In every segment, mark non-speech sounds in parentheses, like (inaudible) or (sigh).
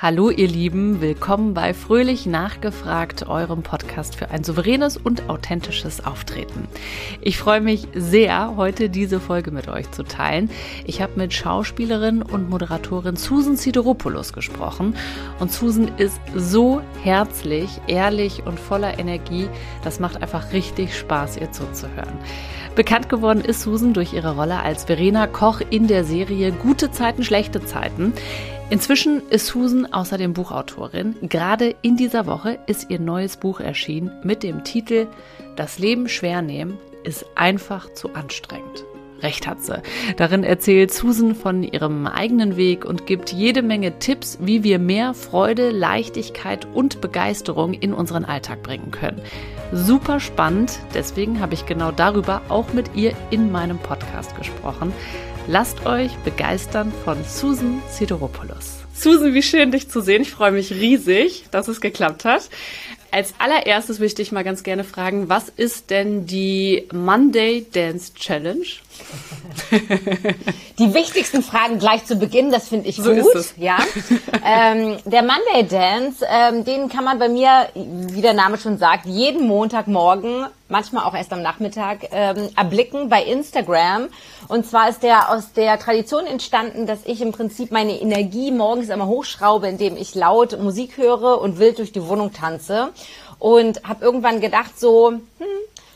Hallo ihr Lieben, willkommen bei Fröhlich Nachgefragt, eurem Podcast für ein souveränes und authentisches Auftreten. Ich freue mich sehr, heute diese Folge mit euch zu teilen. Ich habe mit Schauspielerin und Moderatorin Susan Sideropoulos gesprochen und Susan ist so herzlich, ehrlich und voller Energie, das macht einfach richtig Spaß, ihr zuzuhören. Bekannt geworden ist Susan durch ihre Rolle als Verena Koch in der Serie Gute Zeiten, schlechte Zeiten. Inzwischen ist Susan außerdem Buchautorin. Gerade in dieser Woche ist ihr neues Buch erschienen mit dem Titel Das Leben schwer nehmen ist einfach zu anstrengend. Recht hat sie. Darin erzählt Susan von ihrem eigenen Weg und gibt jede Menge Tipps, wie wir mehr Freude, Leichtigkeit und Begeisterung in unseren Alltag bringen können. Super spannend, deswegen habe ich genau darüber auch mit ihr in meinem Podcast gesprochen. Lasst euch begeistern von Susan Sideropoulos. Susan, wie schön dich zu sehen. Ich freue mich riesig, dass es geklappt hat. Als allererstes würde ich mal ganz gerne fragen, was ist denn die Monday Dance Challenge? Die wichtigsten Fragen gleich zu Beginn, das finde ich so gut. Ja. ähm, der Monday Dance, ähm, den kann man bei mir, wie der Name schon sagt, jeden Montagmorgen, manchmal auch erst am Nachmittag, ähm, erblicken bei Instagram. Und zwar ist der aus der Tradition entstanden, dass ich im Prinzip meine Energie morgens immer hochschraube, indem ich laut Musik höre und wild durch die Wohnung tanze. Und habe irgendwann gedacht so, hm,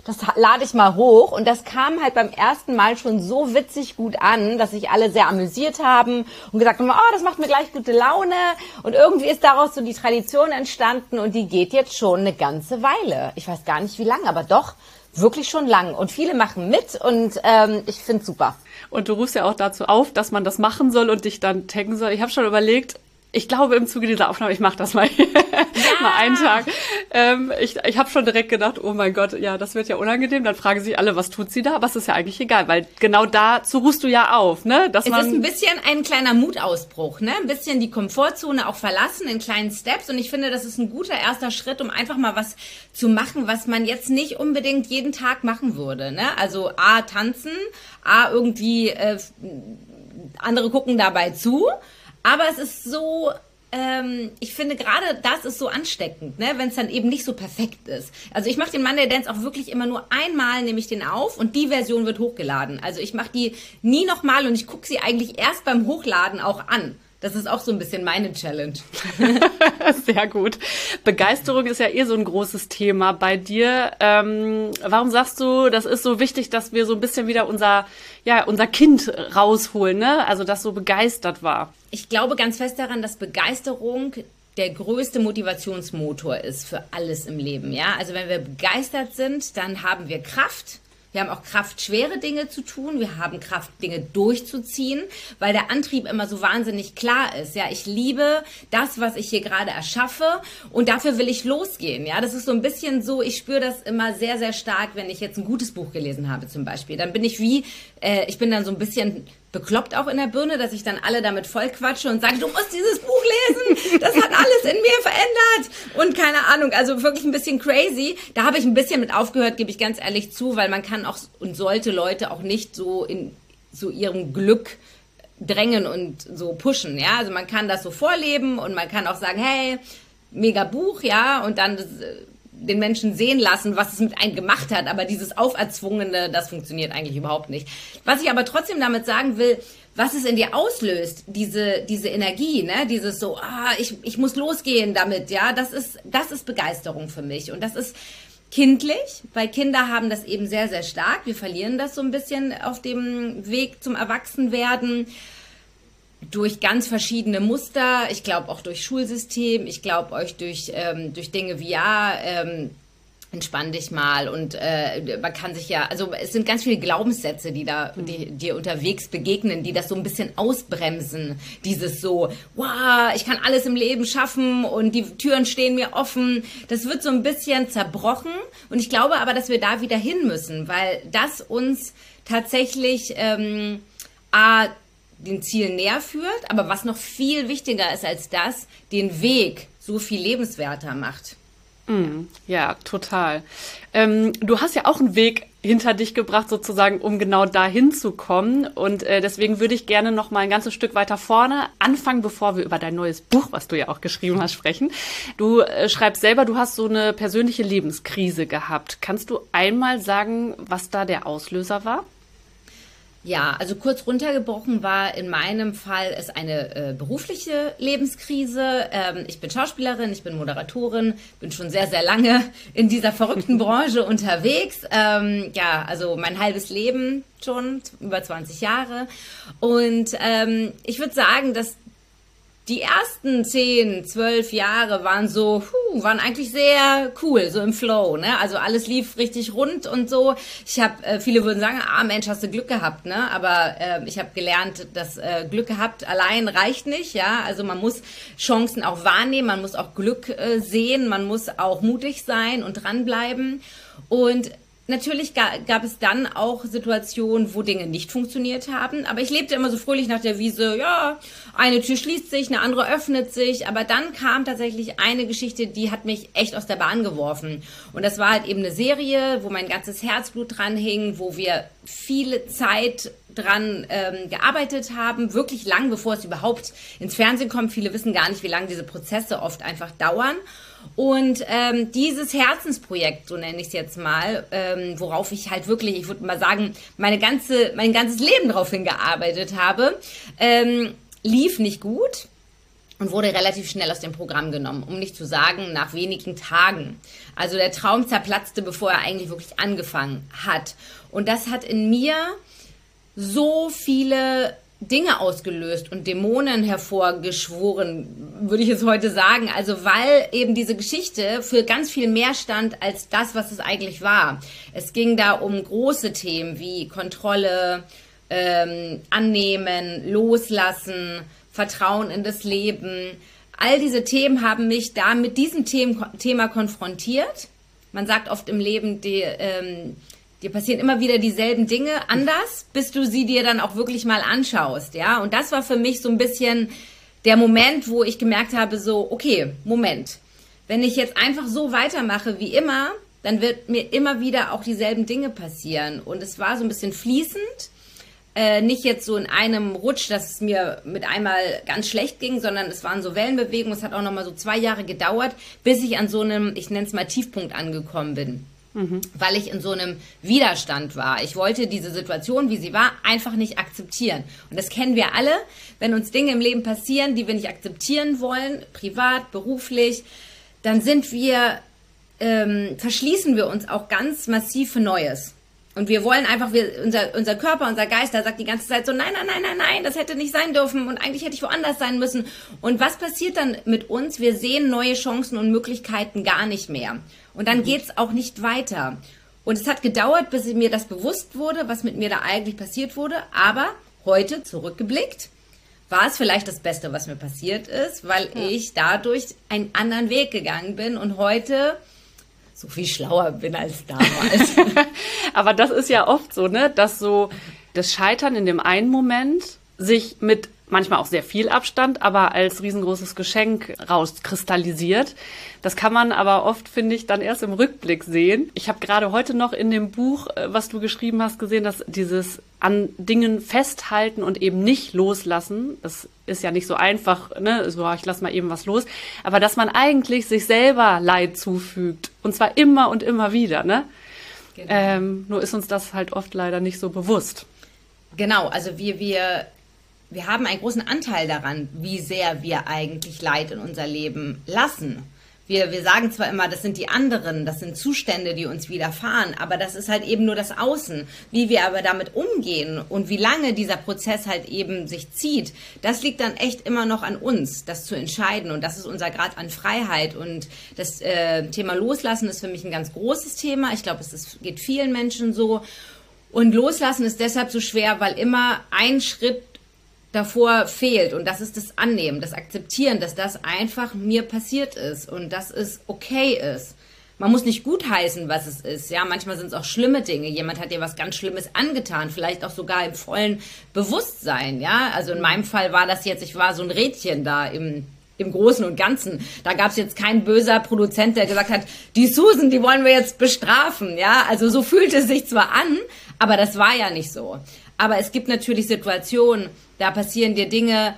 das lade ich mal hoch. Und das kam halt beim ersten Mal schon so witzig gut an, dass sich alle sehr amüsiert haben und gesagt haben, oh, das macht mir gleich gute Laune. Und irgendwie ist daraus so die Tradition entstanden und die geht jetzt schon eine ganze Weile. Ich weiß gar nicht wie lange, aber doch wirklich schon lang. Und viele machen mit und ähm, ich finde super. Und du rufst ja auch dazu auf, dass man das machen soll und dich dann taggen soll. Ich habe schon überlegt, ich glaube im Zuge dieser Aufnahme, ich mache das mal, (laughs) ja. mal einen Tag. Ähm, ich ich habe schon direkt gedacht, oh mein Gott, ja, das wird ja unangenehm. Dann fragen sich alle, was tut sie da? Aber es ist ja eigentlich egal, weil genau dazu ruhst du ja auf, ne? Dass es man ist ein bisschen ein kleiner Mutausbruch, ne? Ein bisschen die Komfortzone auch verlassen in kleinen Steps. Und ich finde, das ist ein guter erster Schritt, um einfach mal was zu machen, was man jetzt nicht unbedingt jeden Tag machen würde. Ne? Also A, tanzen, A, irgendwie äh, andere gucken dabei zu. Aber es ist so, ähm, ich finde gerade das ist so ansteckend, ne? wenn es dann eben nicht so perfekt ist. Also ich mache den Monday Dance auch wirklich immer nur einmal, nehme ich den auf und die Version wird hochgeladen. Also ich mache die nie nochmal und ich gucke sie eigentlich erst beim Hochladen auch an. Das ist auch so ein bisschen meine Challenge. (laughs) Sehr gut. Begeisterung ist ja eh so ein großes Thema bei dir. Ähm, warum sagst du, das ist so wichtig, dass wir so ein bisschen wieder unser, ja, unser Kind rausholen, ne? Also das so begeistert war. Ich glaube ganz fest daran, dass Begeisterung der größte Motivationsmotor ist für alles im Leben, ja? Also wenn wir begeistert sind, dann haben wir Kraft wir haben auch Kraft, schwere Dinge zu tun. Wir haben Kraft, Dinge durchzuziehen, weil der Antrieb immer so wahnsinnig klar ist. Ja, ich liebe das, was ich hier gerade erschaffe und dafür will ich losgehen. Ja, das ist so ein bisschen so, ich spüre das immer sehr, sehr stark, wenn ich jetzt ein gutes Buch gelesen habe zum Beispiel. Dann bin ich wie, äh, ich bin dann so ein bisschen bekloppt auch in der Birne, dass ich dann alle damit vollquatsche und sage, du musst dieses Buch lesen, das hat alles in mir verändert und keine Ahnung, also wirklich ein bisschen crazy. Da habe ich ein bisschen mit aufgehört, gebe ich ganz ehrlich zu, weil man kann auch und sollte Leute auch nicht so in so ihrem Glück drängen und so pushen, ja. Also man kann das so vorleben und man kann auch sagen, hey, mega Buch, ja, und dann den Menschen sehen lassen, was es mit einem gemacht hat. Aber dieses Auferzwungene, das funktioniert eigentlich überhaupt nicht. Was ich aber trotzdem damit sagen will, was es in dir auslöst, diese, diese Energie, ne, dieses so, ah, ich, ich muss losgehen damit, ja, das ist, das ist Begeisterung für mich. Und das ist kindlich, weil Kinder haben das eben sehr, sehr stark. Wir verlieren das so ein bisschen auf dem Weg zum Erwachsenwerden durch ganz verschiedene Muster. Ich glaube auch durch Schulsystem. Ich glaube euch durch, ähm, durch Dinge wie ja, ähm, entspann dich mal und äh, man kann sich ja, also es sind ganz viele Glaubenssätze, die da die, dir unterwegs begegnen, die das so ein bisschen ausbremsen. Dieses so, wow, ich kann alles im Leben schaffen und die Türen stehen mir offen. Das wird so ein bisschen zerbrochen und ich glaube aber, dass wir da wieder hin müssen, weil das uns tatsächlich ähm, a den Zielen näher führt, aber was noch viel wichtiger ist als das, den Weg so viel lebenswerter macht. Mm, ja, total. Ähm, du hast ja auch einen Weg hinter dich gebracht, sozusagen, um genau dahin zu kommen. Und äh, deswegen würde ich gerne noch mal ein ganzes Stück weiter vorne anfangen, bevor wir über dein neues Buch, was du ja auch geschrieben hast, sprechen. Du äh, schreibst selber, du hast so eine persönliche Lebenskrise gehabt. Kannst du einmal sagen, was da der Auslöser war? Ja, also kurz runtergebrochen war in meinem Fall es eine äh, berufliche Lebenskrise. Ähm, ich bin Schauspielerin, ich bin Moderatorin, bin schon sehr, sehr lange (laughs) in dieser verrückten (laughs) Branche unterwegs. Ähm, ja, also mein halbes Leben schon, über 20 Jahre. Und ähm, ich würde sagen, dass die ersten zehn, zwölf Jahre waren so, puh, waren eigentlich sehr cool, so im Flow, ne? Also alles lief richtig rund und so. Ich habe, äh, viele würden sagen, ah Mensch, hast du Glück gehabt, ne? Aber äh, ich habe gelernt, dass äh, Glück gehabt allein reicht nicht, ja? Also man muss Chancen auch wahrnehmen, man muss auch Glück äh, sehen, man muss auch mutig sein und dranbleiben. Und Natürlich gab es dann auch Situationen, wo Dinge nicht funktioniert haben, aber ich lebte immer so fröhlich nach der Wiese, ja, eine Tür schließt sich, eine andere öffnet sich, aber dann kam tatsächlich eine Geschichte, die hat mich echt aus der Bahn geworfen. Und das war halt eben eine Serie, wo mein ganzes Herzblut dran hing, wo wir viele Zeit dran ähm, gearbeitet haben, wirklich lang, bevor es überhaupt ins Fernsehen kommt. Viele wissen gar nicht, wie lange diese Prozesse oft einfach dauern. Und ähm, dieses Herzensprojekt, so nenne ich es jetzt mal, ähm, worauf ich halt wirklich, ich würde mal sagen, meine ganze, mein ganzes Leben darauf hingearbeitet habe, ähm, lief nicht gut und wurde relativ schnell aus dem Programm genommen, um nicht zu sagen, nach wenigen Tagen. Also der Traum zerplatzte, bevor er eigentlich wirklich angefangen hat. Und das hat in mir so viele Dinge ausgelöst und Dämonen hervorgeschworen, würde ich es heute sagen. Also weil eben diese Geschichte für ganz viel mehr stand als das, was es eigentlich war. Es ging da um große Themen wie Kontrolle, ähm, Annehmen, Loslassen, Vertrauen in das Leben. All diese Themen haben mich da mit diesem Thema konfrontiert. Man sagt oft im Leben, die, ähm, dir passieren immer wieder dieselben Dinge anders, bis du sie dir dann auch wirklich mal anschaust, ja. Und das war für mich so ein bisschen der Moment, wo ich gemerkt habe, so, okay, Moment. Wenn ich jetzt einfach so weitermache wie immer, dann wird mir immer wieder auch dieselben Dinge passieren. Und es war so ein bisschen fließend. Äh, nicht jetzt so in einem Rutsch, dass es mir mit einmal ganz schlecht ging, sondern es waren so Wellenbewegungen. Es hat auch nochmal so zwei Jahre gedauert, bis ich an so einem, ich nenne es mal Tiefpunkt angekommen bin mhm. weil ich in so einem Widerstand war. Ich wollte diese Situation, wie sie war, einfach nicht akzeptieren. Und das kennen wir alle, wenn uns Dinge im Leben passieren, die wir nicht akzeptieren wollen, privat, beruflich, dann sind wir, ähm, verschließen wir uns auch ganz massiv für Neues. Und wir wollen einfach, wir, unser, unser Körper, unser Geist, der sagt die ganze Zeit so, nein, nein, nein, nein, nein, das hätte nicht sein dürfen und eigentlich hätte ich woanders sein müssen. Und was passiert dann mit uns? Wir sehen neue Chancen und Möglichkeiten gar nicht mehr. Und dann mhm. geht's auch nicht weiter. Und es hat gedauert, bis mir das bewusst wurde, was mit mir da eigentlich passiert wurde. Aber heute zurückgeblickt, war es vielleicht das Beste, was mir passiert ist, weil ja. ich dadurch einen anderen Weg gegangen bin und heute so viel schlauer bin als damals. (laughs) Aber das ist ja oft so, ne, dass so das Scheitern in dem einen Moment sich mit manchmal auch sehr viel Abstand, aber als riesengroßes Geschenk rauskristallisiert. Das kann man aber oft, finde ich, dann erst im Rückblick sehen. Ich habe gerade heute noch in dem Buch, äh, was du geschrieben hast, gesehen, dass dieses an Dingen festhalten und eben nicht loslassen, das ist ja nicht so einfach, ne, so ich lass mal eben was los, aber dass man eigentlich sich selber Leid zufügt und zwar immer und immer wieder, ne? Genau. Ähm, nur ist uns das halt oft leider nicht so bewusst. Genau, also wir, wir wir haben einen großen Anteil daran, wie sehr wir eigentlich Leid in unser Leben lassen. Wir, wir sagen zwar immer, das sind die anderen, das sind Zustände, die uns widerfahren, aber das ist halt eben nur das Außen. Wie wir aber damit umgehen und wie lange dieser Prozess halt eben sich zieht, das liegt dann echt immer noch an uns, das zu entscheiden. Und das ist unser Grad an Freiheit. Und das äh, Thema Loslassen ist für mich ein ganz großes Thema. Ich glaube, es ist, geht vielen Menschen so. Und Loslassen ist deshalb so schwer, weil immer ein Schritt davor fehlt. Und das ist das Annehmen, das Akzeptieren, dass das einfach mir passiert ist und dass es okay ist. Man muss nicht gutheißen, was es ist. Ja, manchmal sind es auch schlimme Dinge. Jemand hat dir was ganz Schlimmes angetan, vielleicht auch sogar im vollen Bewusstsein. Ja, also in meinem Fall war das jetzt, ich war so ein Rädchen da im, im Großen und Ganzen. Da gab es jetzt kein böser Produzent, der gesagt hat, die Susan, die wollen wir jetzt bestrafen. Ja, also so fühlte es sich zwar an, aber das war ja nicht so. Aber es gibt natürlich Situationen, da passieren dir Dinge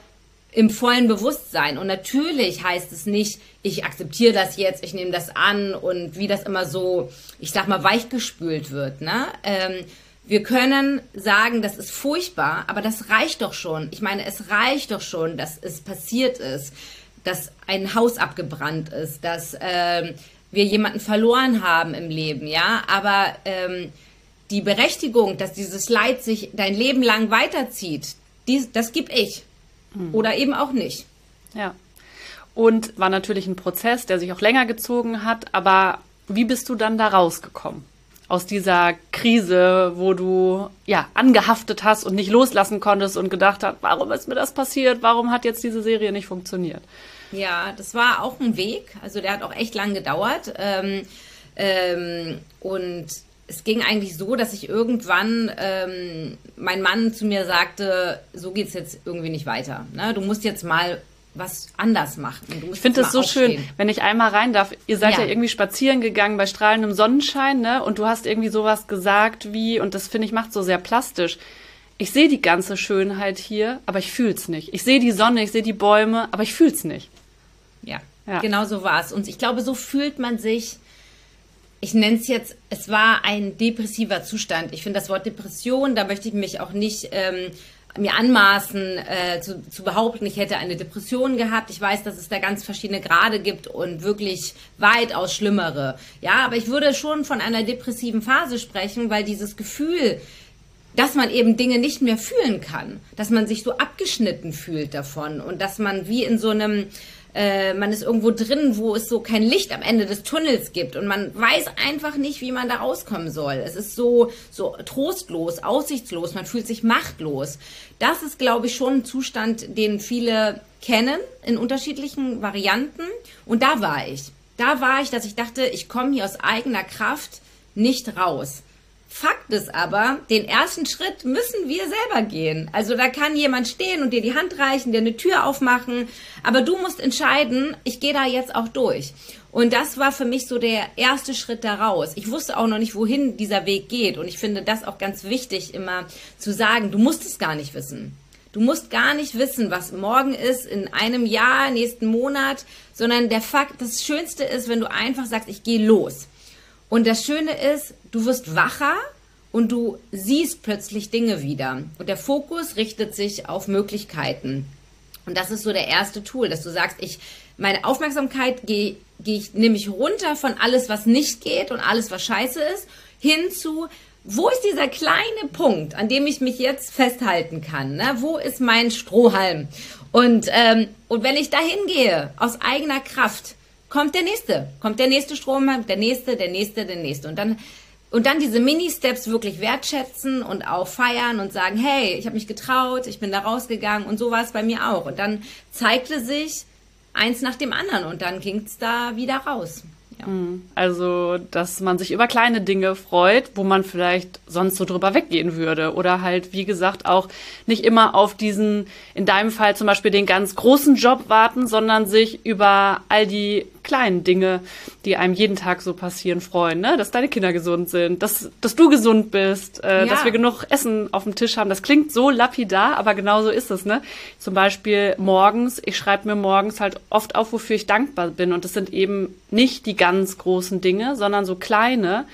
im vollen Bewusstsein. Und natürlich heißt es nicht, ich akzeptiere das jetzt, ich nehme das an und wie das immer so, ich sag mal, weichgespült wird. Ne? Ähm, wir können sagen, das ist furchtbar, aber das reicht doch schon. Ich meine, es reicht doch schon, dass es passiert ist, dass ein Haus abgebrannt ist, dass ähm, wir jemanden verloren haben im Leben, ja. Aber ähm, die Berechtigung, dass dieses Leid sich dein Leben lang weiterzieht, dies, das gib ich. Mhm. Oder eben auch nicht. Ja. Und war natürlich ein Prozess, der sich auch länger gezogen hat. Aber wie bist du dann da rausgekommen? aus dieser Krise, wo du ja angehaftet hast und nicht loslassen konntest und gedacht hast, warum ist mir das passiert? Warum hat jetzt diese Serie nicht funktioniert? Ja, das war auch ein Weg. Also der hat auch echt lang gedauert. Ähm, ähm, und es ging eigentlich so, dass ich irgendwann ähm, mein Mann zu mir sagte, so geht's jetzt irgendwie nicht weiter. Ne? Du musst jetzt mal was anders machen. ich finde das so aufstehen. schön, wenn ich einmal rein darf. Ihr seid ja. ja. irgendwie spazieren gegangen bei strahlendem Sonnenschein, ne? Und du hast irgendwie sowas gesagt wie, und das finde ich macht so sehr plastisch. Ich sehe die ganze Schönheit hier, aber ich fühl's nicht. Ich sehe die Sonne, ich sehe die Bäume, aber ich fühl's nicht. Ja, ja. genau so war es. Und ich glaube, so fühlt man sich. Ich nenne es jetzt, es war ein depressiver Zustand. Ich finde das Wort Depression, da möchte ich mich auch nicht ähm, mir anmaßen äh, zu, zu behaupten, ich hätte eine Depression gehabt. Ich weiß, dass es da ganz verschiedene Grade gibt und wirklich weitaus schlimmere. Ja, aber ich würde schon von einer depressiven Phase sprechen, weil dieses Gefühl, dass man eben Dinge nicht mehr fühlen kann, dass man sich so abgeschnitten fühlt davon und dass man wie in so einem äh, man ist irgendwo drin, wo es so kein Licht am Ende des Tunnels gibt und man weiß einfach nicht, wie man da rauskommen soll. Es ist so, so trostlos, aussichtslos, man fühlt sich machtlos. Das ist, glaube ich, schon ein Zustand, den viele kennen in unterschiedlichen Varianten. Und da war ich. Da war ich, dass ich dachte, ich komme hier aus eigener Kraft nicht raus. Fakt ist aber, den ersten Schritt müssen wir selber gehen. Also da kann jemand stehen und dir die Hand reichen, dir eine Tür aufmachen, aber du musst entscheiden, ich gehe da jetzt auch durch. Und das war für mich so der erste Schritt daraus. Ich wusste auch noch nicht, wohin dieser Weg geht. Und ich finde das auch ganz wichtig, immer zu sagen, du musst es gar nicht wissen. Du musst gar nicht wissen, was morgen ist, in einem Jahr, nächsten Monat, sondern der Fakt, das Schönste ist, wenn du einfach sagst, ich gehe los. Und das Schöne ist, du wirst wacher und du siehst plötzlich Dinge wieder. Und der Fokus richtet sich auf Möglichkeiten. Und das ist so der erste Tool, dass du sagst, ich, meine Aufmerksamkeit gehe geh ich, nehme ich runter von alles, was nicht geht und alles, was scheiße ist, hin zu, wo ist dieser kleine Punkt, an dem ich mich jetzt festhalten kann? Ne? Wo ist mein Strohhalm? Und, ähm, und wenn ich dahin gehe, aus eigener Kraft, kommt der nächste, kommt der nächste Strom, der nächste, der nächste, der nächste. Und dann, und dann diese Mini-Steps wirklich wertschätzen und auch feiern und sagen, hey, ich habe mich getraut, ich bin da rausgegangen und so war es bei mir auch. Und dann zeigte sich eins nach dem anderen und dann ging es da wieder raus. Ja. Mhm. Also, dass man sich über kleine Dinge freut, wo man vielleicht sonst so drüber weggehen würde. Oder halt, wie gesagt, auch nicht immer auf diesen, in deinem Fall zum Beispiel den ganz großen Job warten, sondern sich über all die kleinen Dinge, die einem jeden Tag so passieren, freuen. Ne? Dass deine Kinder gesund sind, dass, dass du gesund bist, äh, ja. dass wir genug Essen auf dem Tisch haben. Das klingt so lapidar, aber genau so ist es. Ne? Zum Beispiel morgens, ich schreibe mir morgens halt oft auf, wofür ich dankbar bin. Und das sind eben nicht die ganz großen Dinge, sondern so kleine.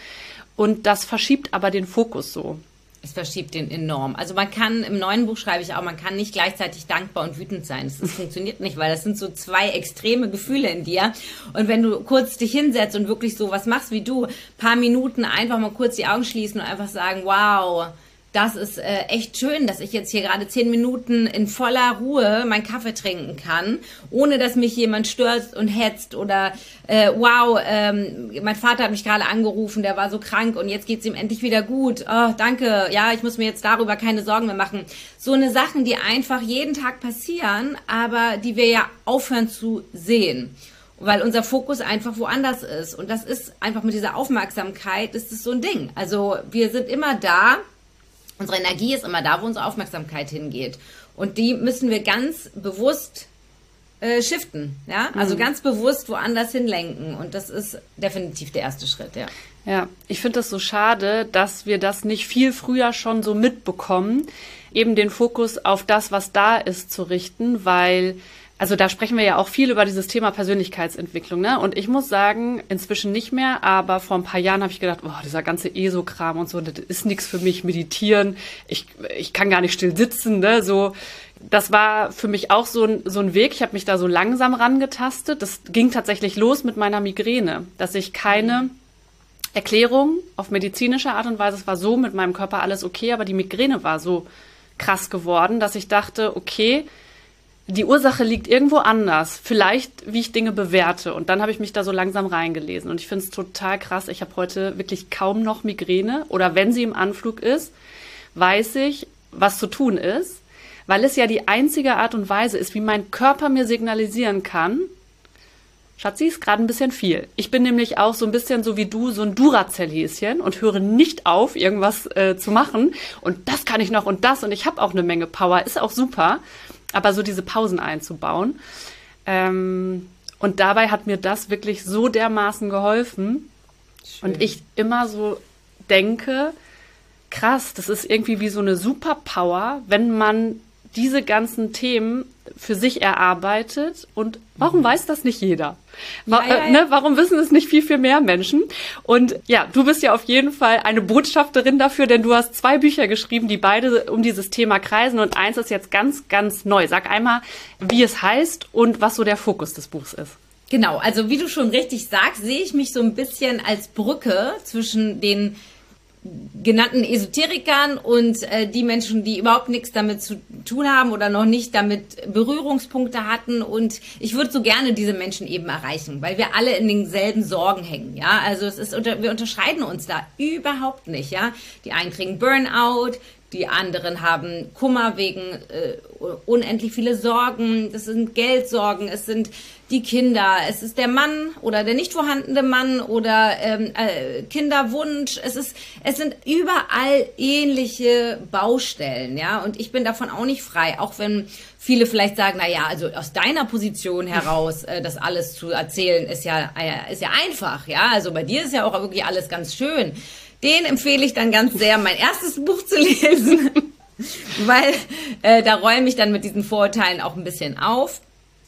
Und das verschiebt aber den Fokus so. Es verschiebt den enorm. Also man kann, im neuen Buch schreibe ich auch, man kann nicht gleichzeitig dankbar und wütend sein. Das, das funktioniert nicht, weil das sind so zwei extreme Gefühle in dir. Und wenn du kurz dich hinsetzt und wirklich so was machst wie du, paar Minuten einfach mal kurz die Augen schließen und einfach sagen, wow, das ist äh, echt schön, dass ich jetzt hier gerade zehn Minuten in voller Ruhe meinen Kaffee trinken kann, ohne dass mich jemand stört und hetzt oder äh, wow, ähm, mein Vater hat mich gerade angerufen, der war so krank und jetzt geht's ihm endlich wieder gut. Oh, danke, ja, ich muss mir jetzt darüber keine Sorgen mehr machen. So eine Sachen, die einfach jeden Tag passieren, aber die wir ja aufhören zu sehen weil unser Fokus einfach woanders ist. Und das ist einfach mit dieser Aufmerksamkeit, ist es so ein Ding. Also wir sind immer da, Unsere Energie ist immer da, wo unsere Aufmerksamkeit hingeht. Und die müssen wir ganz bewusst äh, shiften, ja, also mhm. ganz bewusst woanders hinlenken und das ist definitiv der erste Schritt, ja. Ja, ich finde es so schade, dass wir das nicht viel früher schon so mitbekommen, eben den Fokus auf das, was da ist, zu richten, weil also da sprechen wir ja auch viel über dieses Thema Persönlichkeitsentwicklung, ne? Und ich muss sagen, inzwischen nicht mehr, aber vor ein paar Jahren habe ich gedacht, boah, dieser ganze ESO-Kram und so, das ist nichts für mich, meditieren, ich, ich kann gar nicht still sitzen, ne? So, das war für mich auch so ein, so ein Weg. Ich habe mich da so langsam rangetastet. Das ging tatsächlich los mit meiner Migräne, dass ich keine Erklärung auf medizinische Art und Weise, es war so mit meinem Körper alles okay, aber die Migräne war so krass geworden, dass ich dachte, okay, die Ursache liegt irgendwo anders. Vielleicht, wie ich Dinge bewerte. Und dann habe ich mich da so langsam reingelesen. Und ich finde es total krass. Ich habe heute wirklich kaum noch Migräne. Oder wenn sie im Anflug ist, weiß ich, was zu tun ist. Weil es ja die einzige Art und Weise ist, wie mein Körper mir signalisieren kann, Schatzi, ist gerade ein bisschen viel. Ich bin nämlich auch so ein bisschen so wie du, so ein Duracell-Häschen und höre nicht auf, irgendwas äh, zu machen. Und das kann ich noch und das und ich habe auch eine Menge Power, ist auch super aber so diese Pausen einzubauen. Ähm, und dabei hat mir das wirklich so dermaßen geholfen. Schön. Und ich immer so denke, krass, das ist irgendwie wie so eine Superpower, wenn man diese ganzen Themen für sich erarbeitet und warum mhm. weiß das nicht jeder? Ja, ja, ja. Ne, warum wissen es nicht viel, viel mehr Menschen? Und ja, du bist ja auf jeden Fall eine Botschafterin dafür, denn du hast zwei Bücher geschrieben, die beide um dieses Thema kreisen und eins ist jetzt ganz, ganz neu. Sag einmal, wie es heißt und was so der Fokus des Buchs ist. Genau, also wie du schon richtig sagst, sehe ich mich so ein bisschen als Brücke zwischen den genannten Esoterikern und äh, die Menschen, die überhaupt nichts damit zu tun haben oder noch nicht damit Berührungspunkte hatten. Und ich würde so gerne diese Menschen eben erreichen, weil wir alle in denselben Sorgen hängen. Ja, also es ist unter, wir unterscheiden uns da überhaupt nicht. Ja, die einen kriegen Burnout, die anderen haben Kummer wegen äh, unendlich viele Sorgen. Das sind Geldsorgen, es sind die Kinder, es ist der Mann oder der nicht vorhandene Mann oder ähm, äh, Kinderwunsch. Es ist, es sind überall ähnliche Baustellen, ja. Und ich bin davon auch nicht frei, auch wenn viele vielleicht sagen, na ja, also aus deiner Position heraus, äh, das alles zu erzählen, ist ja, äh, ist ja einfach, ja. Also bei dir ist ja auch wirklich alles ganz schön. Den empfehle ich dann ganz sehr, mein erstes Buch zu lesen, (laughs) weil äh, da räume ich dann mit diesen Vorurteilen auch ein bisschen auf.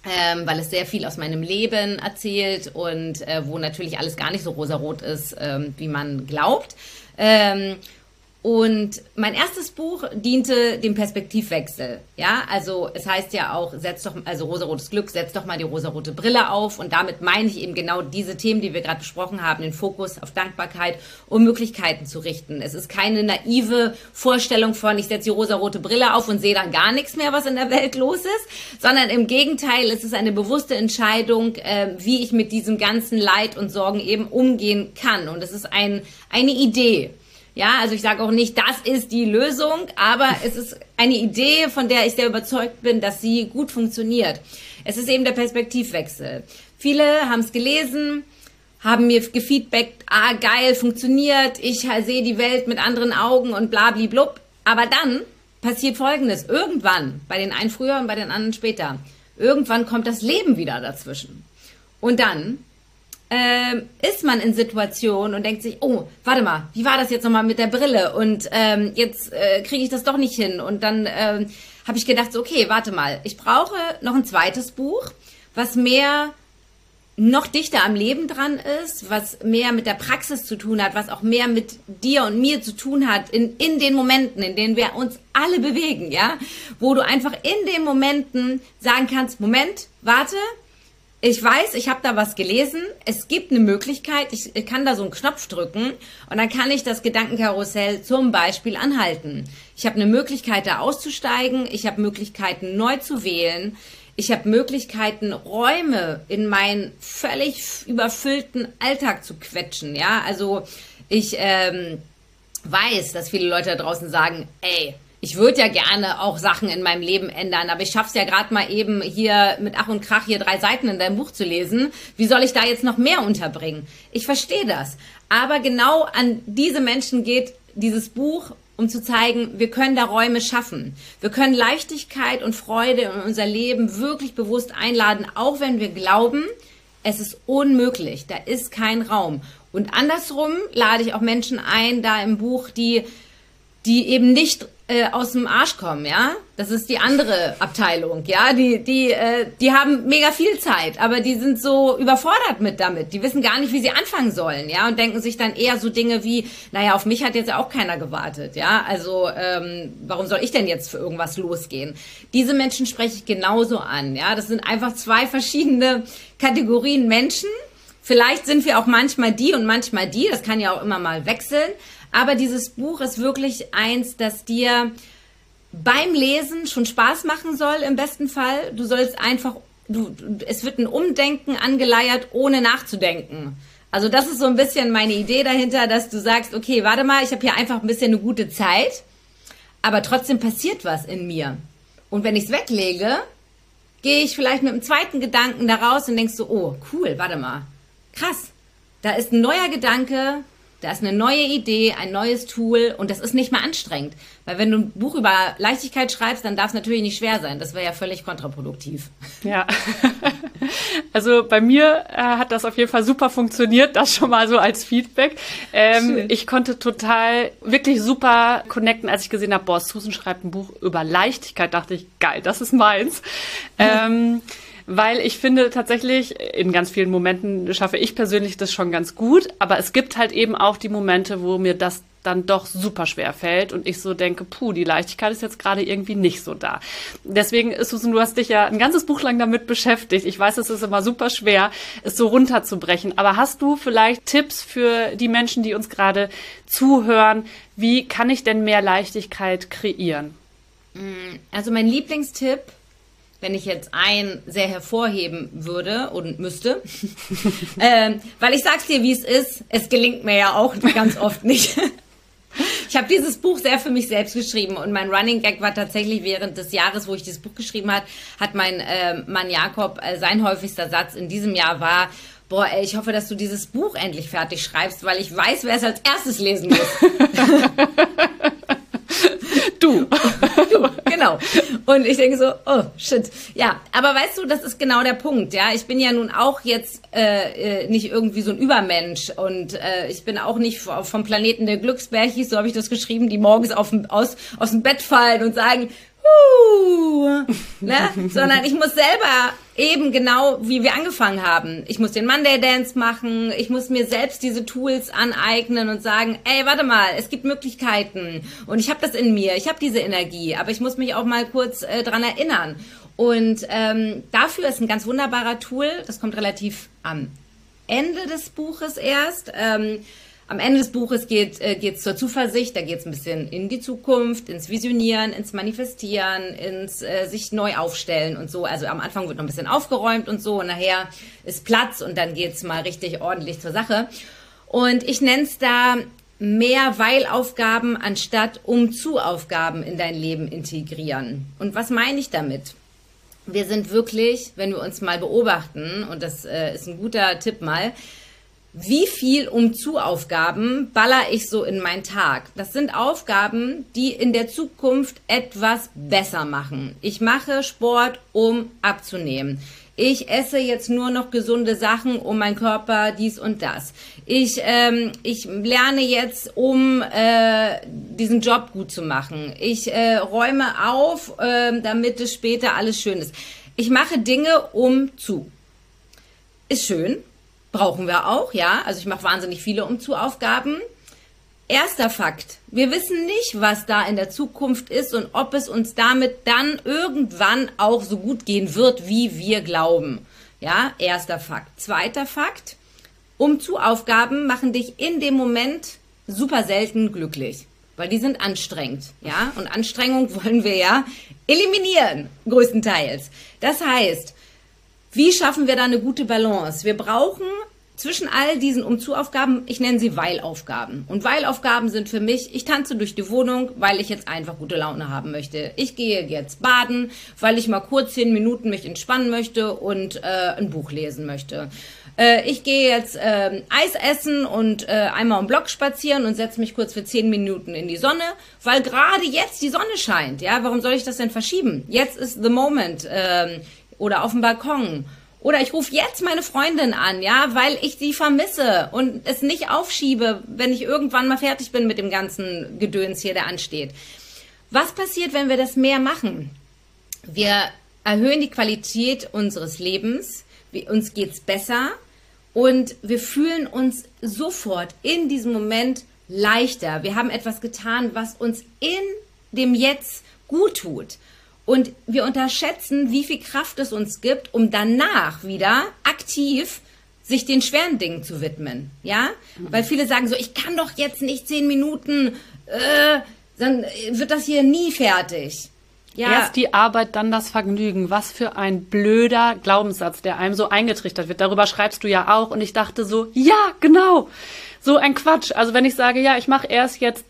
Ähm, weil es sehr viel aus meinem Leben erzählt und äh, wo natürlich alles gar nicht so rosarot ist, ähm, wie man glaubt. Ähm, und mein erstes Buch diente dem Perspektivwechsel. Ja, also es heißt ja auch, setz doch, also rosarotes Glück, setz doch mal die rosarote Brille auf. Und damit meine ich eben genau diese Themen, die wir gerade besprochen haben, den Fokus auf Dankbarkeit, um Möglichkeiten zu richten. Es ist keine naive Vorstellung von, ich setze die rosarote Brille auf und sehe dann gar nichts mehr, was in der Welt los ist, sondern im Gegenteil, es ist eine bewusste Entscheidung, äh, wie ich mit diesem ganzen Leid und Sorgen eben umgehen kann. Und es ist ein, eine Idee. Ja, also ich sage auch nicht, das ist die Lösung, aber es ist eine Idee, von der ich sehr überzeugt bin, dass sie gut funktioniert. Es ist eben der Perspektivwechsel. Viele haben es gelesen, haben mir gefeedbackt, ah geil, funktioniert, ich sehe die Welt mit anderen Augen und blub. Aber dann passiert Folgendes. Irgendwann, bei den einen früher und bei den anderen später, irgendwann kommt das Leben wieder dazwischen. Und dann ähm, ist man in Situationen und denkt sich, oh, warte mal, wie war das jetzt nochmal mit der Brille? Und ähm, jetzt äh, kriege ich das doch nicht hin. Und dann ähm, habe ich gedacht, so, okay, warte mal, ich brauche noch ein zweites Buch, was mehr noch dichter am Leben dran ist, was mehr mit der Praxis zu tun hat, was auch mehr mit dir und mir zu tun hat, in, in den Momenten, in denen wir uns alle bewegen, ja, wo du einfach in den Momenten sagen kannst, Moment, warte, ich weiß, ich habe da was gelesen. Es gibt eine Möglichkeit, ich kann da so einen Knopf drücken und dann kann ich das Gedankenkarussell zum Beispiel anhalten. Ich habe eine Möglichkeit, da auszusteigen. Ich habe Möglichkeiten, neu zu wählen. Ich habe Möglichkeiten, Räume in meinen völlig überfüllten Alltag zu quetschen. Ja, also ich ähm, weiß, dass viele Leute da draußen sagen, ey, ich würde ja gerne auch Sachen in meinem Leben ändern, aber ich schaff's ja gerade mal eben hier mit Ach und Krach hier drei Seiten in deinem Buch zu lesen. Wie soll ich da jetzt noch mehr unterbringen? Ich verstehe das. Aber genau an diese Menschen geht dieses Buch um zu zeigen, wir können da Räume schaffen. Wir können Leichtigkeit und Freude in unser Leben wirklich bewusst einladen, auch wenn wir glauben, es ist unmöglich, da ist kein Raum. Und andersrum lade ich auch Menschen ein, da im Buch, die, die eben nicht äh, aus dem Arsch kommen, ja. Das ist die andere Abteilung, ja. Die, die, äh, die haben mega viel Zeit, aber die sind so überfordert mit damit. Die wissen gar nicht, wie sie anfangen sollen, ja, und denken sich dann eher so Dinge wie, naja, auf mich hat jetzt ja auch keiner gewartet, ja. Also ähm, warum soll ich denn jetzt für irgendwas losgehen? Diese Menschen spreche ich genauso an, ja. Das sind einfach zwei verschiedene Kategorien Menschen. Vielleicht sind wir auch manchmal die und manchmal die. Das kann ja auch immer mal wechseln. Aber dieses Buch ist wirklich eins, das dir beim Lesen schon Spaß machen soll, im besten Fall. Du sollst einfach, du, es wird ein Umdenken angeleiert, ohne nachzudenken. Also das ist so ein bisschen meine Idee dahinter, dass du sagst, okay, warte mal, ich habe hier einfach ein bisschen eine gute Zeit, aber trotzdem passiert was in mir. Und wenn ich es weglege, gehe ich vielleicht mit einem zweiten Gedanken da raus und denkst so, oh, cool, warte mal, krass, da ist ein neuer Gedanke, da ist eine neue Idee, ein neues Tool und das ist nicht mehr anstrengend. Weil wenn du ein Buch über Leichtigkeit schreibst, dann darf es natürlich nicht schwer sein. Das wäre ja völlig kontraproduktiv. Ja. (laughs) Also bei mir äh, hat das auf jeden Fall super funktioniert, das schon mal so als Feedback. Ähm, ich konnte total, wirklich super connecten, als ich gesehen habe, boah, Susan schreibt ein Buch über Leichtigkeit, dachte ich, geil, das ist meins. (laughs) ähm, weil ich finde tatsächlich, in ganz vielen Momenten schaffe ich persönlich das schon ganz gut, aber es gibt halt eben auch die Momente, wo mir das dann doch super schwer fällt und ich so denke, puh, die Leichtigkeit ist jetzt gerade irgendwie nicht so da. Deswegen, Susan, du hast dich ja ein ganzes Buch lang damit beschäftigt. Ich weiß, es ist immer super schwer, es so runterzubrechen. Aber hast du vielleicht Tipps für die Menschen, die uns gerade zuhören? Wie kann ich denn mehr Leichtigkeit kreieren? Also mein Lieblingstipp wenn ich jetzt ein sehr hervorheben würde und müsste. (laughs) ähm, weil ich sag's dir, wie es ist, es gelingt mir ja auch ganz oft nicht. (laughs) ich habe dieses Buch sehr für mich selbst geschrieben und mein Running Gag war tatsächlich während des Jahres, wo ich dieses Buch geschrieben hat, hat mein äh, Mann Jakob äh, sein häufigster Satz in diesem Jahr war, boah, ey, ich hoffe, dass du dieses Buch endlich fertig schreibst, weil ich weiß, wer es als erstes lesen muss. (laughs) du. du, genau. Und ich denke so, oh shit. Ja, aber weißt du, das ist genau der Punkt. Ja, ich bin ja nun auch jetzt äh, äh nicht irgendwie so ein Übermensch und äh, ich bin auch nicht vom Planeten der Glücksbärchis, so habe ich das geschrieben, die morgens auf, aus, aus dem Bett fallen und sagen, uh, ne? (laughs) sondern ich muss selber eben genau, wie wir angefangen haben. Ich muss den Monday Dance machen, ich muss mir selbst diese Tools aneignen und sagen, ey, warte mal, es gibt Möglichkeiten und ich habe das in mir, ich habe diese Energie, aber ich muss mich auch mal kurz äh, dran erinnern. Und ähm, dafür ist ein ganz wunderbarer Tool, das kommt relativ am Ende des Buches erst. Ähm, am Ende des Buches geht äh, zur Zuversicht, da geht es ein bisschen in die Zukunft, ins Visionieren, ins Manifestieren, ins äh, sich neu aufstellen und so. Also am Anfang wird noch ein bisschen aufgeräumt und so und nachher ist Platz und dann geht es mal richtig ordentlich zur Sache. Und ich nenne es da mehr Weilaufgaben anstatt Um-zu-Aufgaben in dein Leben integrieren. Und was meine ich damit? Wir sind wirklich, wenn wir uns mal beobachten, und das äh, ist ein guter Tipp mal, wie viel Umzu-Aufgaben baller ich so in meinen Tag? Das sind Aufgaben, die in der Zukunft etwas besser machen. Ich mache Sport, um abzunehmen. Ich esse jetzt nur noch gesunde Sachen, um meinen Körper dies und das. Ich, ähm, ich lerne jetzt, um äh, diesen Job gut zu machen. Ich äh, räume auf, äh, damit es später alles schön ist. Ich mache Dinge um zu. Ist schön, Brauchen wir auch, ja. Also ich mache wahnsinnig viele Umzugaufgaben. Erster Fakt. Wir wissen nicht, was da in der Zukunft ist und ob es uns damit dann irgendwann auch so gut gehen wird, wie wir glauben. Ja, erster Fakt. Zweiter Fakt. Umzugaufgaben machen dich in dem Moment super selten glücklich, weil die sind anstrengend, ja? Und Anstrengung (laughs) wollen wir ja eliminieren, größtenteils. Das heißt, wie schaffen wir da eine gute Balance? Wir brauchen zwischen all diesen Umzugaufgaben, ich nenne sie Weilaufgaben. Und Weilaufgaben sind für mich, ich tanze durch die Wohnung, weil ich jetzt einfach gute Laune haben möchte. Ich gehe jetzt baden, weil ich mal kurz zehn Minuten mich entspannen möchte und äh, ein Buch lesen möchte. Äh, ich gehe jetzt äh, Eis essen und äh, einmal im Block spazieren und setze mich kurz für zehn Minuten in die Sonne, weil gerade jetzt die Sonne scheint. Ja, warum soll ich das denn verschieben? Jetzt ist the moment. Oder auf dem Balkon oder ich rufe jetzt meine Freundin an, ja, weil ich sie vermisse und es nicht aufschiebe, wenn ich irgendwann mal fertig bin mit dem ganzen Gedöns hier, der ansteht. Was passiert, wenn wir das mehr machen? Wir erhöhen die Qualität unseres Lebens, uns geht's besser und wir fühlen uns sofort in diesem Moment leichter. Wir haben etwas getan, was uns in dem Jetzt gut tut. Und wir unterschätzen, wie viel Kraft es uns gibt, um danach wieder aktiv sich den schweren Dingen zu widmen. Ja? Weil viele sagen so, ich kann doch jetzt nicht zehn Minuten, äh, dann wird das hier nie fertig. Ja. Erst die Arbeit, dann das Vergnügen. Was für ein blöder Glaubenssatz, der einem so eingetrichtert wird. Darüber schreibst du ja auch. Und ich dachte so, ja, genau. So ein Quatsch. Also wenn ich sage, ja, ich mache erst jetzt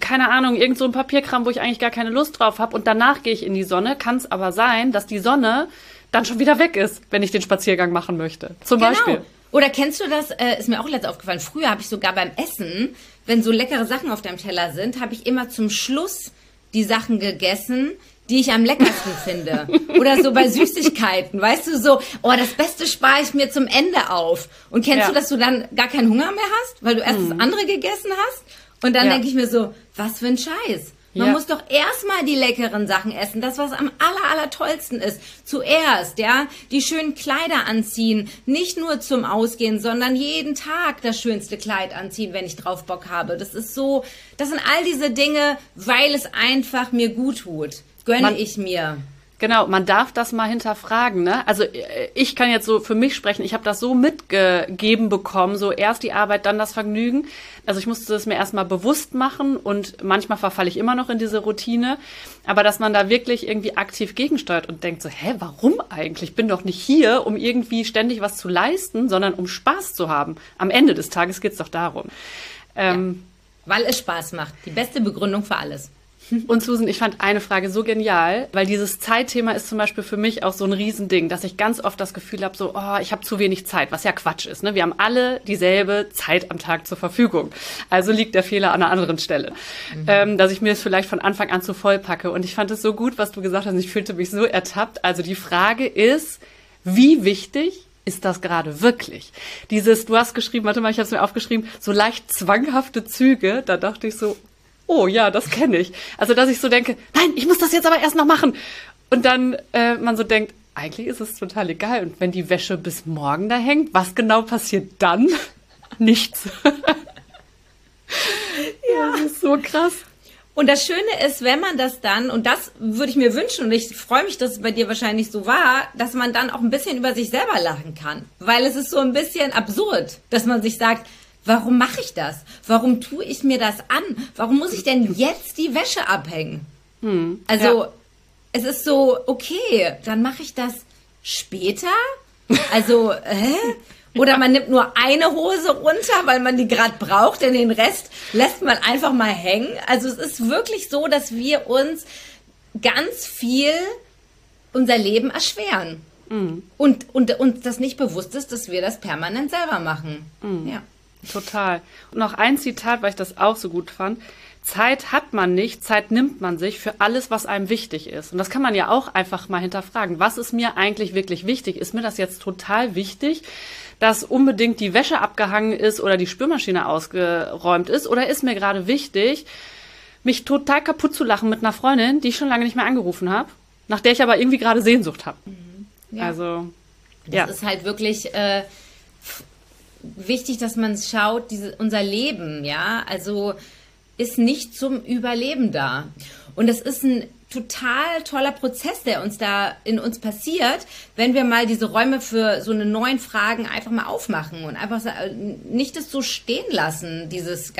keine Ahnung, irgend so ein Papierkram, wo ich eigentlich gar keine Lust drauf habe und danach gehe ich in die Sonne, kann es aber sein, dass die Sonne dann schon wieder weg ist, wenn ich den Spaziergang machen möchte. Zum genau. Beispiel. Oder kennst du das, äh, ist mir auch letztens aufgefallen, früher habe ich sogar beim Essen, wenn so leckere Sachen auf deinem Teller sind, habe ich immer zum Schluss die Sachen gegessen, die ich am leckersten finde. Oder so bei Süßigkeiten, weißt du, so, oh, das Beste spare ich mir zum Ende auf. Und kennst ja. du, dass du dann gar keinen Hunger mehr hast, weil du erst mhm. das andere gegessen hast? Und dann ja. denke ich mir so, was für ein Scheiß. Man ja. muss doch erstmal die leckeren Sachen essen, das was am aller aller tollsten ist. Zuerst, ja, die schönen Kleider anziehen, nicht nur zum Ausgehen, sondern jeden Tag das schönste Kleid anziehen, wenn ich drauf Bock habe. Das ist so, das sind all diese Dinge, weil es einfach mir gut tut. Gönne ich mir. Genau, man darf das mal hinterfragen. Ne? Also äh, ich kann jetzt so für mich sprechen, ich habe das so mitgegeben bekommen, so erst die Arbeit, dann das Vergnügen. Also ich musste das mir erstmal bewusst machen und manchmal verfalle ich immer noch in diese Routine. Aber dass man da wirklich irgendwie aktiv gegensteuert und denkt so, hä, warum eigentlich? Ich bin doch nicht hier, um irgendwie ständig was zu leisten, sondern um Spaß zu haben. Am Ende des Tages geht's doch darum. Ähm, ja, weil es Spaß macht. Die beste Begründung für alles. Und Susan, ich fand eine Frage so genial, weil dieses Zeitthema ist zum Beispiel für mich auch so ein Riesending, dass ich ganz oft das Gefühl habe, so, oh, ich habe zu wenig Zeit, was ja Quatsch ist. Ne? Wir haben alle dieselbe Zeit am Tag zur Verfügung. Also liegt der Fehler an einer anderen Stelle. Mhm. Ähm, dass ich mir es vielleicht von Anfang an zu voll packe. Und ich fand es so gut, was du gesagt hast. Ich fühlte mich so ertappt. Also die Frage ist, wie wichtig ist das gerade wirklich? Dieses, du hast geschrieben, warte mal, ich habe es mir aufgeschrieben, so leicht zwanghafte Züge. Da dachte ich so, oh ja, das kenne ich. Also, dass ich so denke, nein, ich muss das jetzt aber erst noch machen. Und dann äh, man so denkt, eigentlich ist es total egal. Und wenn die Wäsche bis morgen da hängt, was genau passiert dann? (laughs) Nichts. (laughs) ja, das ist so krass. Und das Schöne ist, wenn man das dann, und das würde ich mir wünschen, und ich freue mich, dass es bei dir wahrscheinlich so war, dass man dann auch ein bisschen über sich selber lachen kann. Weil es ist so ein bisschen absurd, dass man sich sagt, Warum mache ich das? Warum tue ich mir das an? Warum muss ich denn jetzt die Wäsche abhängen? Hm, also ja. es ist so, okay, dann mache ich das später. Also, (laughs) hä? Oder man nimmt nur eine Hose runter, weil man die gerade braucht, denn den Rest lässt man einfach mal hängen. Also es ist wirklich so, dass wir uns ganz viel unser Leben erschweren. Mhm. Und, und uns das nicht bewusst ist, dass wir das permanent selber machen. Mhm. Ja. Total. Und noch ein Zitat, weil ich das auch so gut fand. Zeit hat man nicht, Zeit nimmt man sich für alles, was einem wichtig ist. Und das kann man ja auch einfach mal hinterfragen. Was ist mir eigentlich wirklich wichtig? Ist mir das jetzt total wichtig, dass unbedingt die Wäsche abgehangen ist oder die Spülmaschine ausgeräumt ist? Oder ist mir gerade wichtig, mich total kaputt zu lachen mit einer Freundin, die ich schon lange nicht mehr angerufen habe, nach der ich aber irgendwie gerade Sehnsucht habe? Mhm. Ja. Also, das ja. ist halt wirklich. Äh wichtig, dass man schaut, diese, unser Leben, ja, also ist nicht zum Überleben da. Und das ist ein total toller Prozess, der uns da in uns passiert, wenn wir mal diese Räume für so eine neuen Fragen einfach mal aufmachen und einfach nicht das so stehen lassen, dieses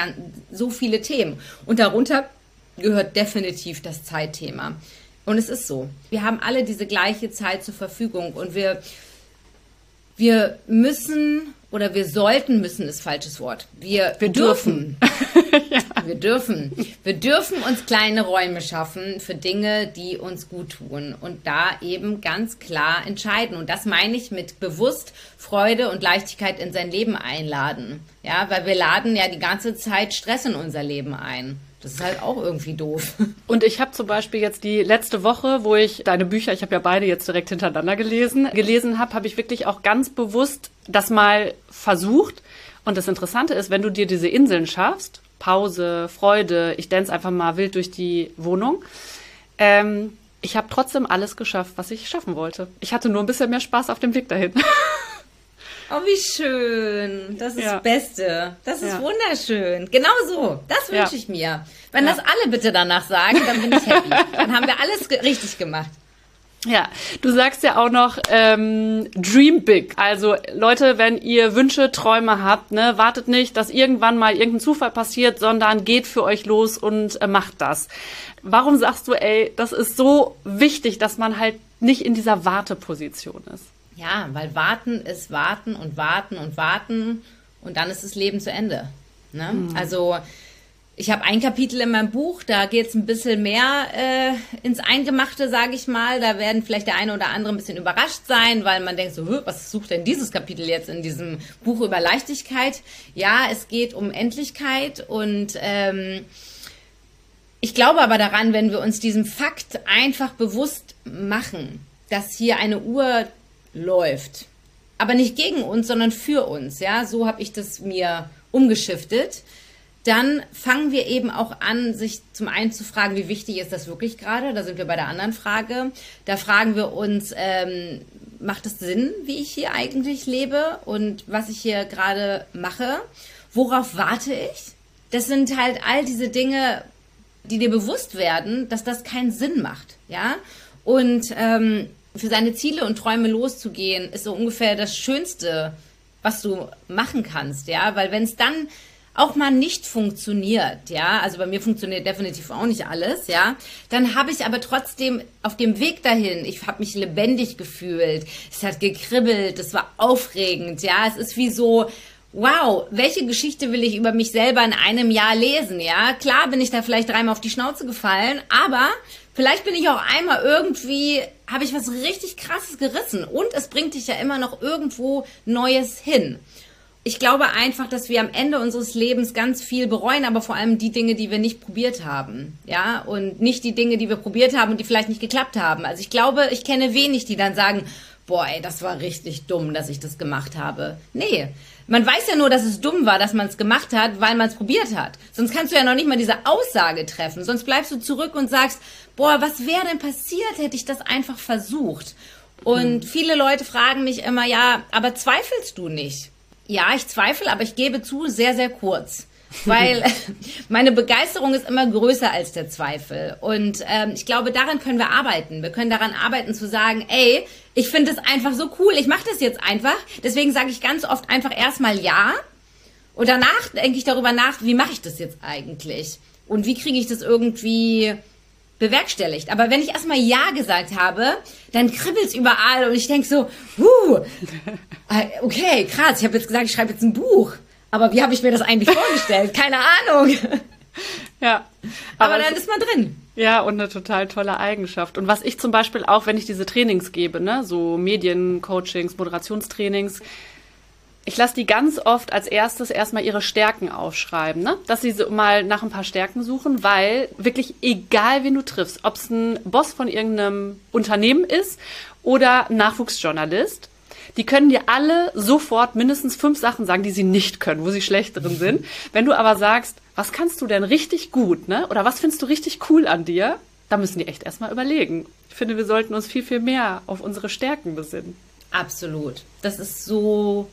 so viele Themen. Und darunter gehört definitiv das Zeitthema. Und es ist so. Wir haben alle diese gleiche Zeit zur Verfügung und wir, wir müssen oder wir sollten müssen ist falsches Wort. Wir, wir dürfen. (laughs) ja. Wir dürfen. Wir dürfen uns kleine Räume schaffen für Dinge, die uns gut tun und da eben ganz klar entscheiden. Und das meine ich mit bewusst Freude und Leichtigkeit in sein Leben einladen. Ja, weil wir laden ja die ganze Zeit Stress in unser Leben ein. Das ist halt auch irgendwie doof. (laughs) Und ich habe zum Beispiel jetzt die letzte Woche, wo ich deine Bücher, ich habe ja beide jetzt direkt hintereinander gelesen, gelesen habe, habe ich wirklich auch ganz bewusst das mal versucht. Und das Interessante ist, wenn du dir diese Inseln schaffst, Pause, Freude, ich dance einfach mal wild durch die Wohnung, ähm, ich habe trotzdem alles geschafft, was ich schaffen wollte. Ich hatte nur ein bisschen mehr Spaß auf dem Weg dahin. (laughs) Oh, wie schön. Das ist ja. das Beste. Das ist ja. wunderschön. Genau so. Das wünsche ich mir. Wenn das alle bitte danach sagen, dann bin ich happy. dann haben wir alles richtig gemacht. Ja, du sagst ja auch noch ähm, Dream Big. Also Leute, wenn ihr Wünsche, Träume habt, ne, wartet nicht, dass irgendwann mal irgendein Zufall passiert, sondern geht für euch los und äh, macht das. Warum sagst du, ey, das ist so wichtig, dass man halt nicht in dieser Warteposition ist? Ja, weil warten ist warten und warten und warten und dann ist das Leben zu Ende. Ne? Mhm. Also ich habe ein Kapitel in meinem Buch, da geht es ein bisschen mehr äh, ins Eingemachte, sage ich mal. Da werden vielleicht der eine oder andere ein bisschen überrascht sein, weil man denkt so, was sucht denn dieses Kapitel jetzt in diesem Buch über Leichtigkeit? Ja, es geht um Endlichkeit und ähm, ich glaube aber daran, wenn wir uns diesem Fakt einfach bewusst machen, dass hier eine Uhr läuft. Aber nicht gegen uns, sondern für uns. Ja, so habe ich das mir umgeschiftet. Dann fangen wir eben auch an, sich zum einen zu fragen, wie wichtig ist das wirklich gerade? Da sind wir bei der anderen Frage. Da fragen wir uns, ähm, macht es Sinn, wie ich hier eigentlich lebe und was ich hier gerade mache? Worauf warte ich? Das sind halt all diese Dinge, die dir bewusst werden, dass das keinen Sinn macht, ja. Und ähm, für seine Ziele und Träume loszugehen, ist so ungefähr das Schönste, was du machen kannst, ja, weil wenn es dann auch mal nicht funktioniert, ja, also bei mir funktioniert definitiv auch nicht alles, ja, dann habe ich aber trotzdem auf dem Weg dahin, ich habe mich lebendig gefühlt, es hat gekribbelt, es war aufregend, ja, es ist wie so, wow, welche Geschichte will ich über mich selber in einem Jahr lesen, ja, klar bin ich da vielleicht dreimal auf die Schnauze gefallen, aber Vielleicht bin ich auch einmal irgendwie, habe ich was richtig krasses gerissen und es bringt dich ja immer noch irgendwo Neues hin. Ich glaube einfach, dass wir am Ende unseres Lebens ganz viel bereuen, aber vor allem die Dinge, die wir nicht probiert haben. Ja, und nicht die Dinge, die wir probiert haben und die vielleicht nicht geklappt haben. Also ich glaube, ich kenne wenig, die dann sagen, boah, ey, das war richtig dumm, dass ich das gemacht habe. Nee, man weiß ja nur, dass es dumm war, dass man es gemacht hat, weil man es probiert hat. Sonst kannst du ja noch nicht mal diese Aussage treffen. Sonst bleibst du zurück und sagst, boah, was wäre denn passiert, hätte ich das einfach versucht? Und mhm. viele Leute fragen mich immer, ja, aber zweifelst du nicht? Ja, ich zweifle, aber ich gebe zu, sehr, sehr kurz. Weil (laughs) meine Begeisterung ist immer größer als der Zweifel. Und ähm, ich glaube, daran können wir arbeiten. Wir können daran arbeiten zu sagen, ey, ich finde es einfach so cool, ich mache das jetzt einfach. Deswegen sage ich ganz oft einfach erstmal ja. Und danach denke ich darüber nach, wie mache ich das jetzt eigentlich? Und wie kriege ich das irgendwie bewerkstelligt. Aber wenn ich erstmal Ja gesagt habe, dann kribbelt's überall und ich denke so, huh, (laughs) okay, krass, ich habe jetzt gesagt, ich schreibe jetzt ein Buch. Aber wie habe ich mir das eigentlich vorgestellt? Keine Ahnung. Ja. Aber, aber dann ist man drin. Ja, und eine total tolle Eigenschaft. Und was ich zum Beispiel auch, wenn ich diese Trainings gebe, ne, so Mediencoachings, Moderationstrainings, ich lasse die ganz oft als erstes erstmal ihre Stärken aufschreiben, ne? dass sie so mal nach ein paar Stärken suchen, weil wirklich egal, wen du triffst, ob es ein Boss von irgendeinem Unternehmen ist oder Nachwuchsjournalist, die können dir alle sofort mindestens fünf Sachen sagen, die sie nicht können, wo sie schlecht drin sind. (laughs) Wenn du aber sagst, was kannst du denn richtig gut, ne? Oder was findest du richtig cool an dir? Da müssen die echt erstmal überlegen. Ich finde, wir sollten uns viel, viel mehr auf unsere Stärken besinnen. Absolut. Das ist so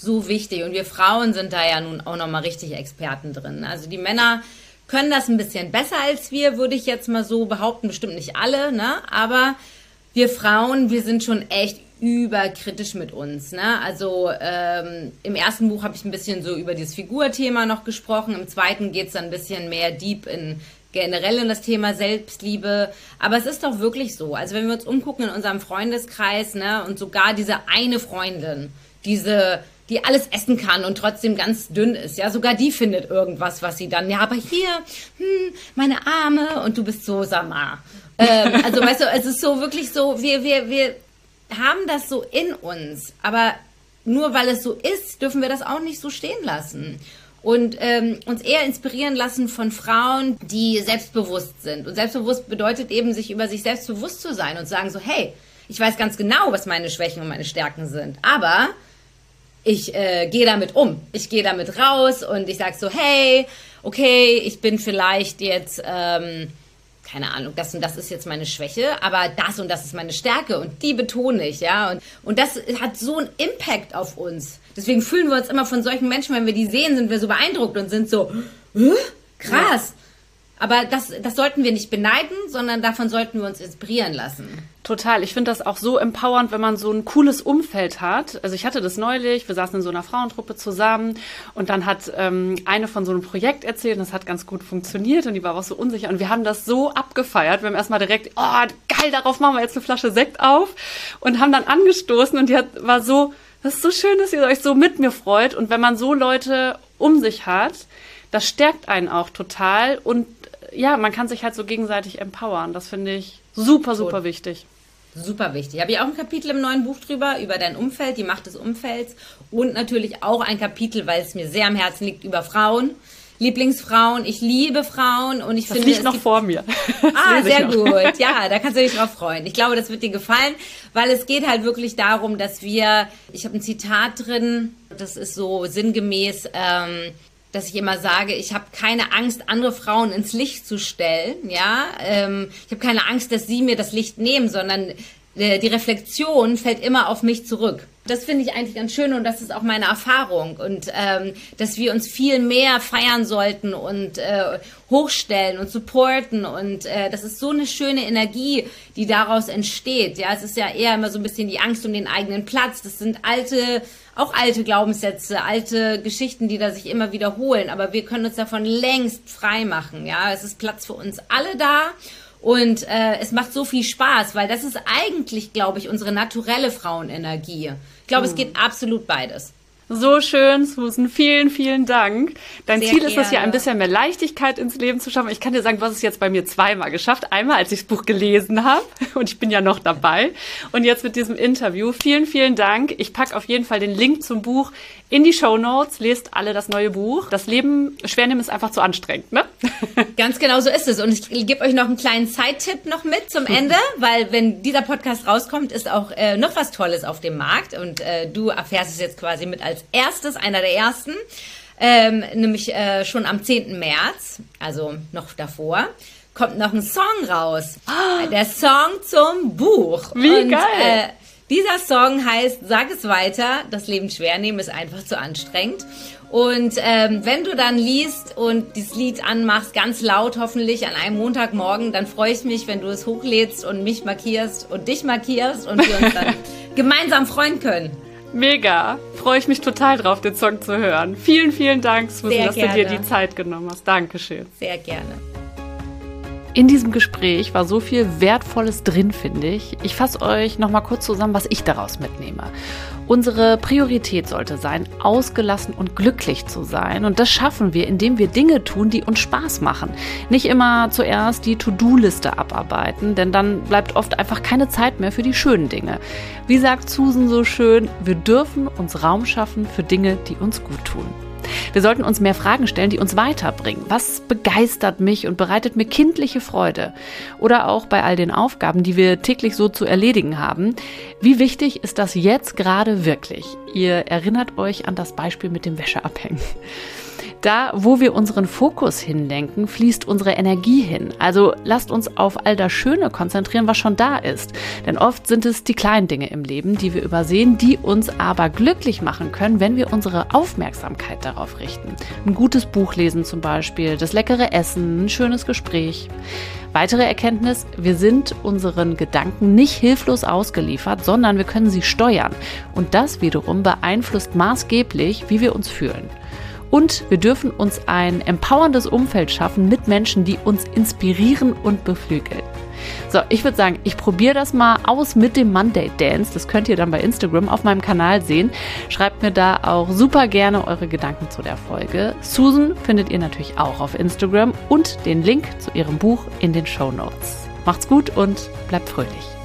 so wichtig. Und wir Frauen sind da ja nun auch nochmal richtig Experten drin. Also die Männer können das ein bisschen besser als wir, würde ich jetzt mal so behaupten. Bestimmt nicht alle, ne? Aber wir Frauen, wir sind schon echt überkritisch mit uns. Ne? Also ähm, im ersten Buch habe ich ein bisschen so über dieses Figurthema noch gesprochen. Im zweiten geht es dann ein bisschen mehr deep in generell in das Thema Selbstliebe. Aber es ist doch wirklich so. Also wenn wir uns umgucken in unserem Freundeskreis, ne, und sogar diese eine Freundin, diese die alles essen kann und trotzdem ganz dünn ist. Ja, sogar die findet irgendwas, was sie dann, ja, aber hier, hm, meine Arme und du bist so Samar. Ähm, also weißt du, es ist so wirklich so, wir, wir, wir haben das so in uns, aber nur weil es so ist, dürfen wir das auch nicht so stehen lassen und ähm, uns eher inspirieren lassen von Frauen, die selbstbewusst sind. Und selbstbewusst bedeutet eben, sich über sich selbst bewusst zu sein und sagen so, hey, ich weiß ganz genau, was meine Schwächen und meine Stärken sind, aber ich äh, gehe damit um. Ich gehe damit raus und ich sage so, hey, okay, ich bin vielleicht jetzt, ähm, keine Ahnung, das und das ist jetzt meine Schwäche, aber das und das ist meine Stärke und die betone ich, ja. Und, und das hat so einen Impact auf uns. Deswegen fühlen wir uns immer von solchen Menschen, wenn wir die sehen, sind wir so beeindruckt und sind so, krass. Ja. Aber das, das sollten wir nicht beneiden, sondern davon sollten wir uns inspirieren lassen. Total. Ich finde das auch so empowernd, wenn man so ein cooles Umfeld hat. Also ich hatte das neulich, wir saßen in so einer Frauentruppe zusammen und dann hat ähm, eine von so einem Projekt erzählt und das hat ganz gut funktioniert und die war auch so unsicher und wir haben das so abgefeiert. Wir haben erstmal direkt, oh geil, darauf machen wir jetzt eine Flasche Sekt auf und haben dann angestoßen und die hat, war so, das ist so schön, dass ihr euch so mit mir freut und wenn man so Leute um sich hat, das stärkt einen auch total und ja, man kann sich halt so gegenseitig empowern. Das finde ich super, super Gut. wichtig. Super wichtig. Habe ich auch ein Kapitel im neuen Buch drüber, über dein Umfeld, die Macht des Umfelds und natürlich auch ein Kapitel, weil es mir sehr am Herzen liegt, über Frauen. Lieblingsfrauen, ich liebe Frauen und ich das finde. liegt noch vor mir. (laughs) ah, sehr gut. Ja, da kannst du dich drauf freuen. Ich glaube, das wird dir gefallen, weil es geht halt wirklich darum, dass wir, ich habe ein Zitat drin, das ist so sinngemäß, ähm, dass ich immer sage, ich habe keine Angst, andere Frauen ins Licht zu stellen. Ja, ähm, ich habe keine Angst, dass sie mir das Licht nehmen, sondern äh, die Reflexion fällt immer auf mich zurück. Das finde ich eigentlich ganz schön und das ist auch meine Erfahrung und ähm, dass wir uns viel mehr feiern sollten und äh, hochstellen und supporten und äh, das ist so eine schöne Energie, die daraus entsteht. Ja, es ist ja eher immer so ein bisschen die Angst um den eigenen Platz. Das sind alte auch alte Glaubenssätze, alte Geschichten, die da sich immer wiederholen. Aber wir können uns davon längst frei machen. Ja, es ist Platz für uns alle da. Und äh, es macht so viel Spaß, weil das ist eigentlich, glaube ich, unsere naturelle Frauenenergie. Ich glaube, mhm. es geht absolut beides. So schön, Susan. Vielen, vielen Dank. Dein Sehr Ziel ist es ja, ein bisschen mehr Leichtigkeit ins Leben zu schaffen. Ich kann dir sagen, du hast es jetzt bei mir zweimal geschafft. Einmal, als ich das Buch gelesen habe (laughs) und ich bin ja noch dabei. Und jetzt mit diesem Interview. Vielen, vielen Dank. Ich packe auf jeden Fall den Link zum Buch in die Show Notes. Lest alle das neue Buch. Das Leben schwer nehmen ist einfach zu anstrengend, ne? (laughs) Ganz genau so ist es. Und ich gebe euch noch einen kleinen Zeittipp noch mit zum Ende, weil wenn dieser Podcast rauskommt, ist auch äh, noch was Tolles auf dem Markt. Und äh, du erfährst es jetzt quasi mit als erstes, einer der ersten. Ähm, nämlich äh, schon am 10. März, also noch davor, kommt noch ein Song raus. Oh. Der Song zum Buch. Wie Und, geil! Äh, dieser Song heißt Sag es weiter, das Leben schwer nehmen ist einfach zu anstrengend. Und ähm, wenn du dann liest und dieses Lied anmachst, ganz laut hoffentlich an einem Montagmorgen, dann freue ich mich, wenn du es hochlädst und mich markierst und dich markierst und wir uns dann (laughs) gemeinsam freuen können. Mega. Freue ich mich total drauf, den Song zu hören. Vielen, vielen Dank, Susan, dass du dir die Zeit genommen hast. Dankeschön. Sehr gerne. In diesem Gespräch war so viel Wertvolles drin, finde ich. Ich fasse euch nochmal kurz zusammen, was ich daraus mitnehme. Unsere Priorität sollte sein, ausgelassen und glücklich zu sein. Und das schaffen wir, indem wir Dinge tun, die uns Spaß machen. Nicht immer zuerst die To-Do-Liste abarbeiten, denn dann bleibt oft einfach keine Zeit mehr für die schönen Dinge. Wie sagt Susan so schön, wir dürfen uns Raum schaffen für Dinge, die uns gut tun. Wir sollten uns mehr Fragen stellen, die uns weiterbringen. Was begeistert mich und bereitet mir kindliche Freude? Oder auch bei all den Aufgaben, die wir täglich so zu erledigen haben. Wie wichtig ist das jetzt gerade wirklich? Ihr erinnert euch an das Beispiel mit dem Wäscheabhängen. Da, wo wir unseren Fokus hinlenken, fließt unsere Energie hin. Also lasst uns auf all das Schöne konzentrieren, was schon da ist. Denn oft sind es die kleinen Dinge im Leben, die wir übersehen, die uns aber glücklich machen können, wenn wir unsere Aufmerksamkeit darauf richten. Ein gutes Buch lesen zum Beispiel, das leckere Essen, ein schönes Gespräch. Weitere Erkenntnis, wir sind unseren Gedanken nicht hilflos ausgeliefert, sondern wir können sie steuern. Und das wiederum beeinflusst maßgeblich, wie wir uns fühlen. Und wir dürfen uns ein empowerndes Umfeld schaffen mit Menschen, die uns inspirieren und beflügeln. So, ich würde sagen, ich probiere das mal aus mit dem Monday Dance. Das könnt ihr dann bei Instagram auf meinem Kanal sehen. Schreibt mir da auch super gerne eure Gedanken zu der Folge. Susan findet ihr natürlich auch auf Instagram und den Link zu ihrem Buch in den Show Notes. Macht's gut und bleibt fröhlich.